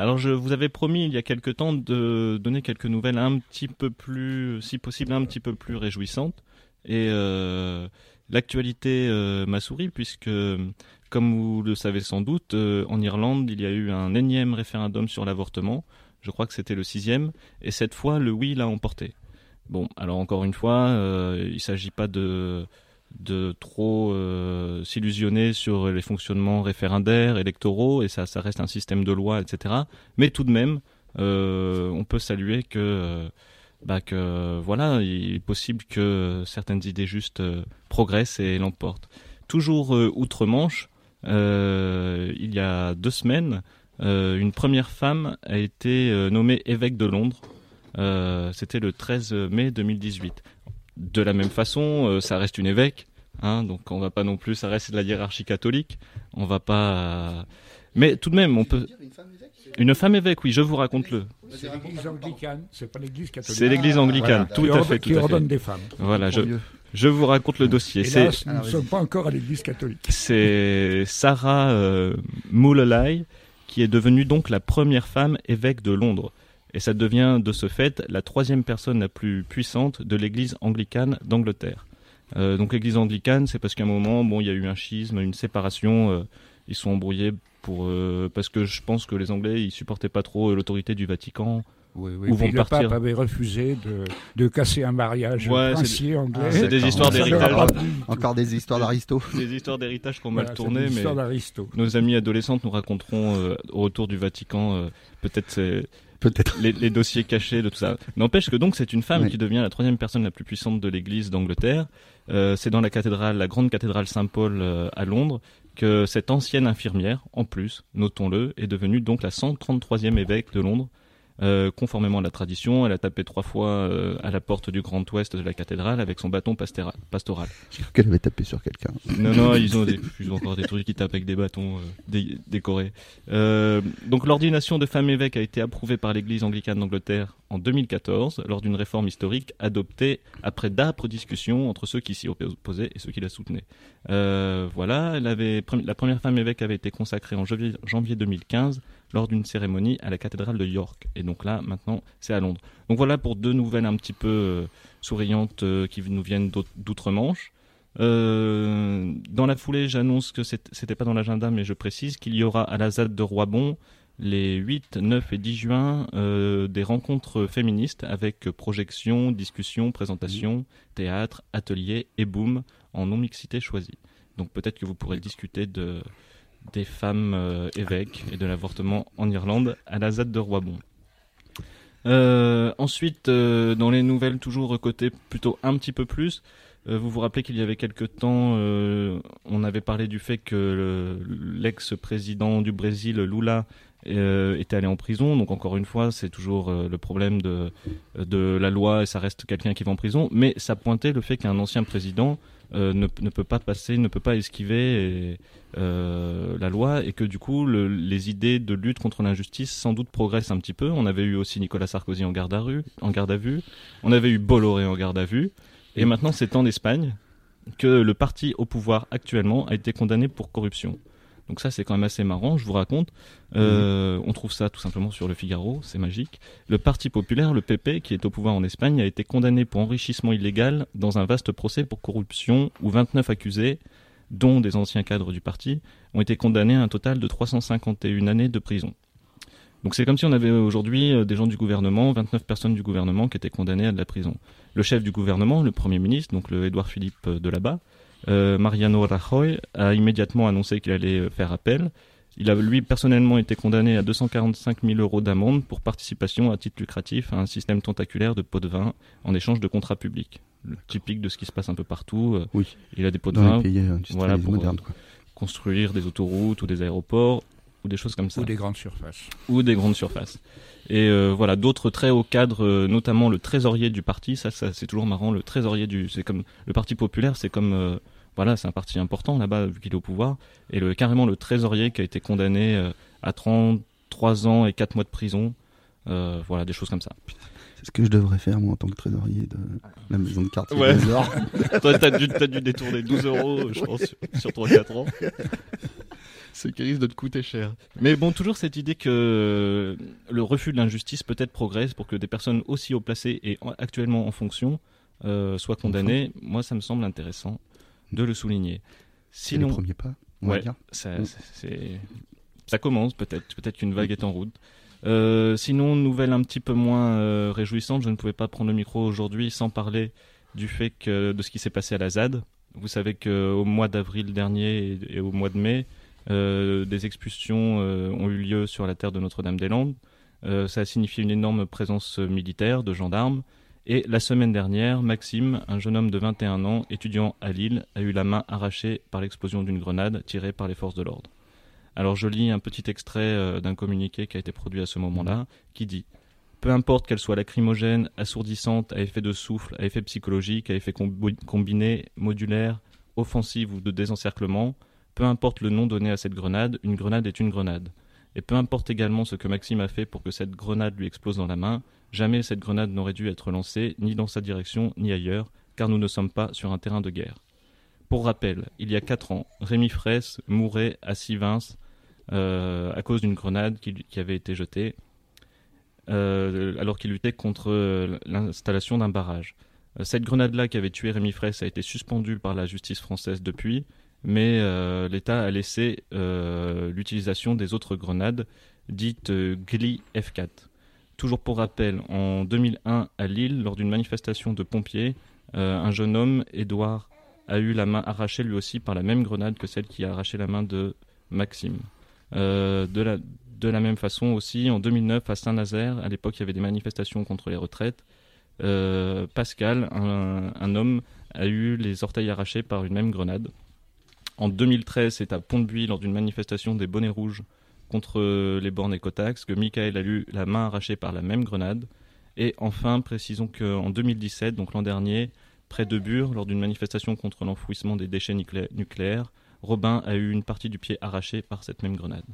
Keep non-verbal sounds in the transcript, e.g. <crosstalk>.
Alors je vous avais promis il y a quelque temps de donner quelques nouvelles un petit peu plus, si possible, un petit peu plus réjouissantes. Et euh, l'actualité euh, m'a souri puisque, comme vous le savez sans doute, euh, en Irlande, il y a eu un énième référendum sur l'avortement. Je crois que c'était le sixième. Et cette fois, le oui l'a emporté. Bon, alors encore une fois, il ne s'agit pas de de trop euh, s'illusionner sur les fonctionnements référendaires, électoraux, et ça, reste un système de loi, etc. Mais tout de même, euh, on peut saluer que, euh, bah, que voilà, il est possible que certaines idées justes progressent et l'emportent. Toujours outre-Manche, il y a deux semaines, une première femme a été nommée évêque de Londres. C'était le 13 mai 2018 de la même façon, euh, ça reste une évêque, hein, donc on va pas non plus, ça reste de la hiérarchie catholique, on va pas. Mais tout de même, on peut. Une femme évêque, oui, je vous raconte le. C'est l'église anglicane, c'est pas l'église catholique. C'est l'église anglicane, tout à fait, tout qui à ordonne des femmes. Voilà, je, je vous raconte le dossier. Hélas, nous ne sommes pas encore à l'église catholique. C'est Sarah euh, qui est devenue donc la première femme évêque de Londres. Et ça devient de ce fait la troisième personne la plus puissante de l'Église anglicane d'Angleterre. Euh, donc l'Église anglicane, c'est parce qu'à un moment, bon, il y a eu un schisme, une séparation. Euh, ils sont embrouillés pour euh, parce que je pense que les Anglais ils supportaient pas trop l'autorité du Vatican. Oui, oui. Où vont le pape avait refusé de, de casser un mariage ouais, princier anglais. C'est des histoires d'héritage. Encore des histoires d'Aristo. Des histoires d'héritage qui ont mal tourné, mais nos amis adolescentes nous raconteront au retour du Vatican peut-être peut-être les, dossiers cachés de tout ça. N'empêche que donc c'est une femme qui devient la troisième personne la plus puissante de l'Église d'Angleterre. Euh, c'est dans la cathédrale, la grande cathédrale Saint-Paul euh, à Londres, que cette ancienne infirmière, en plus, notons-le, est devenue donc la 133e évêque de Londres euh, conformément à la tradition, elle a tapé trois fois euh, à la porte du Grand Ouest de la cathédrale avec son bâton pastoral. J'ai cru qu'elle avait tapé sur quelqu'un. Non, non, ils ont, <laughs> encore des trucs qui tapent avec des bâtons euh, décorés. donc l'ordination de femme évêque a été approuvée par l'Église anglicane d'Angleterre en 2014 lors d'une réforme historique adoptée après d'âpres discussions entre ceux qui s'y opposaient et ceux qui la soutenaient. voilà, elle avait, la première femme évêque avait été consacrée en janvier 2015 lors d'une cérémonie à la cathédrale de York. Et donc là, maintenant, c'est à Londres. Donc voilà pour deux nouvelles un petit peu euh, souriantes euh, qui nous viennent d'outre-Manche. Euh, dans la foulée, j'annonce que c'était pas dans l'agenda, mais je précise qu'il y aura à la ZAD de Roibon les 8, 9 et 10 juin des rencontres féministes avec projection, discussion, présentation, théâtre, atelier et boom en non-mixité choisie. Donc peut-être que vous pourrez discuter de, des femmes euh, évêques et de l'avortement en Irlande à la ZAD de Roibon. Euh, ensuite, euh, dans les nouvelles, toujours côté plutôt un petit peu plus, vous vous rappelez qu'il y avait quelque temps, on avait parlé du fait que l'ex-président du Brésil, Lula, était allé en prison. Donc encore une fois, c'est toujours le problème de, de la loi et ça reste quelqu'un qui va en prison. Mais ça pointait le fait qu'un ancien président ne, ne, peut pas passer, ne peut pas esquiver euh, la loi et que du coup les idées de lutte contre l'injustice sans doute progressent un petit peu. On avait eu aussi Nicolas Sarkozy en garde à, en garde à vue, on avait eu Bolloré en garde à vue, et maintenant c'est en Espagne que le parti au pouvoir actuellement a été condamné pour corruption. Donc ça c'est quand même assez marrant, je vous raconte. Euh, on trouve ça tout simplement sur le Figaro, c'est magique. Le Parti populaire, le PP, qui est au pouvoir en Espagne, a été condamné pour enrichissement illégal dans un vaste procès pour corruption où 29 accusés dont des anciens cadres du parti, ont été condamnés à un total de 351 années de prison. Donc c'est comme si on avait aujourd'hui euh, des gens du gouvernement, 29 personnes du gouvernement qui étaient condamnées à de la prison. Le chef du gouvernement, le Premier ministre, donc le Édouard Philippe euh, de là-bas, euh, Mariano Rajoy, a immédiatement annoncé qu'il allait faire appel. Il a lui personnellement été condamné à 245 000 euros d'amende pour participation à titre lucratif à un système tentaculaire de pots de vin en échange de contrats publics typique de ce qui se passe un peu partout. Euh, oui. Il a des pots de vin euh, voilà, pour modernes, construire des autoroutes ou des aéroports ou des choses comme ça. Ou des grandes surfaces. Ou des grandes surfaces. Et euh, voilà, d'autres très hauts cadres, notamment le trésorier du parti, ça, ça c'est toujours marrant, le trésorier du... C'est comme... Le Parti populaire, c'est comme... voilà, c'est un parti important là-bas, vu qu'il est au pouvoir. Et le, carrément le trésorier qui a été condamné à 33 ans et 4 mois de prison. voilà, des choses comme ça. C'est ce que je devrais faire, moi, en tant que trésorier de la maison de quartier ouais. <laughs> Toi, t'as dû, as dû détourner 12 euros, je pense, sur, 3-4 ans. Ce qui risque de te coûter cher. Mais bon, toujours cette idée que le refus de l'injustice peut-être progresse pour que des personnes aussi haut placées et actuellement en fonction euh, soient condamnées. Moi, ça me semble intéressant de le souligner. Sinon, le premier pas. ouais, ça, ça commence peut-être. Peut-être qu'une vague est en route. Euh, sinon, nouvelle un petit peu moins euh, réjouissante, je ne pouvais pas prendre le micro aujourd'hui sans parler du fait que de ce qui s'est passé à la ZAD. Vous savez qu'au mois d'avril dernier et, au mois de mai, euh, des expulsions ont eu lieu sur la terre de Notre-Dame-des-Landes. ça a signifié une énorme présence militaire de gendarmes. Et la semaine dernière, Maxime, un jeune homme de 21 ans, étudiant à Lille, a eu la main arrachée par l'explosion d'une grenade tirée par les forces de l'ordre. Alors je lis un petit extrait euh, d'un communiqué qui a été produit à ce moment-là, qui dit peu importe qu'elle soit lacrymogène, assourdissante, à effet de souffle, à effet psychologique, à effet combiné, modulaire, offensive ou de désencerclement, peu importe le nom donné à cette grenade, une grenade est une grenade. Et peu importe également ce que Maxime a fait pour que cette grenade lui explose dans la main, jamais cette grenade n'aurait dû être lancée, ni dans sa direction, ni ailleurs, car nous ne sommes pas sur un terrain de guerre. Pour rappel, il y a quatre ans, Rémi Fraisse mourait à Sivins euh, à cause d'une grenade qui, avait été jetée euh, alors qu'il luttait contre euh, l'installation d'un barrage. Cette grenade-là qui avait tué Rémi Fraisse a été suspendue par la justice française depuis, mais l'État a laissé l'utilisation des autres grenades dites GLI F4. Toujours pour rappel, en 2001 à Lille, lors d'une manifestation de pompiers, un jeune homme, Édouard, a eu la main arrachée lui aussi par la même grenade que celle qui a arraché la main de Maxime. Euh, de, la, même façon aussi, en 2009, à Saint-Nazaire, à l'époque, il y avait des manifestations contre les retraites. Euh, Pascal, un, homme, a eu les orteils arrachés par une même grenade. En 2013, c'est à Pont-de-Buis, lors d'une manifestation des bonnets rouges contre les bornes écotax, que Michael a eu la main arrachée par la même grenade. Et enfin, précisons qu'en 2017, donc l'an dernier, près de Bure, lors d'une manifestation contre l'enfouissement des déchets nucléaires, Robin a eu une partie du pied arrachée par cette même grenade.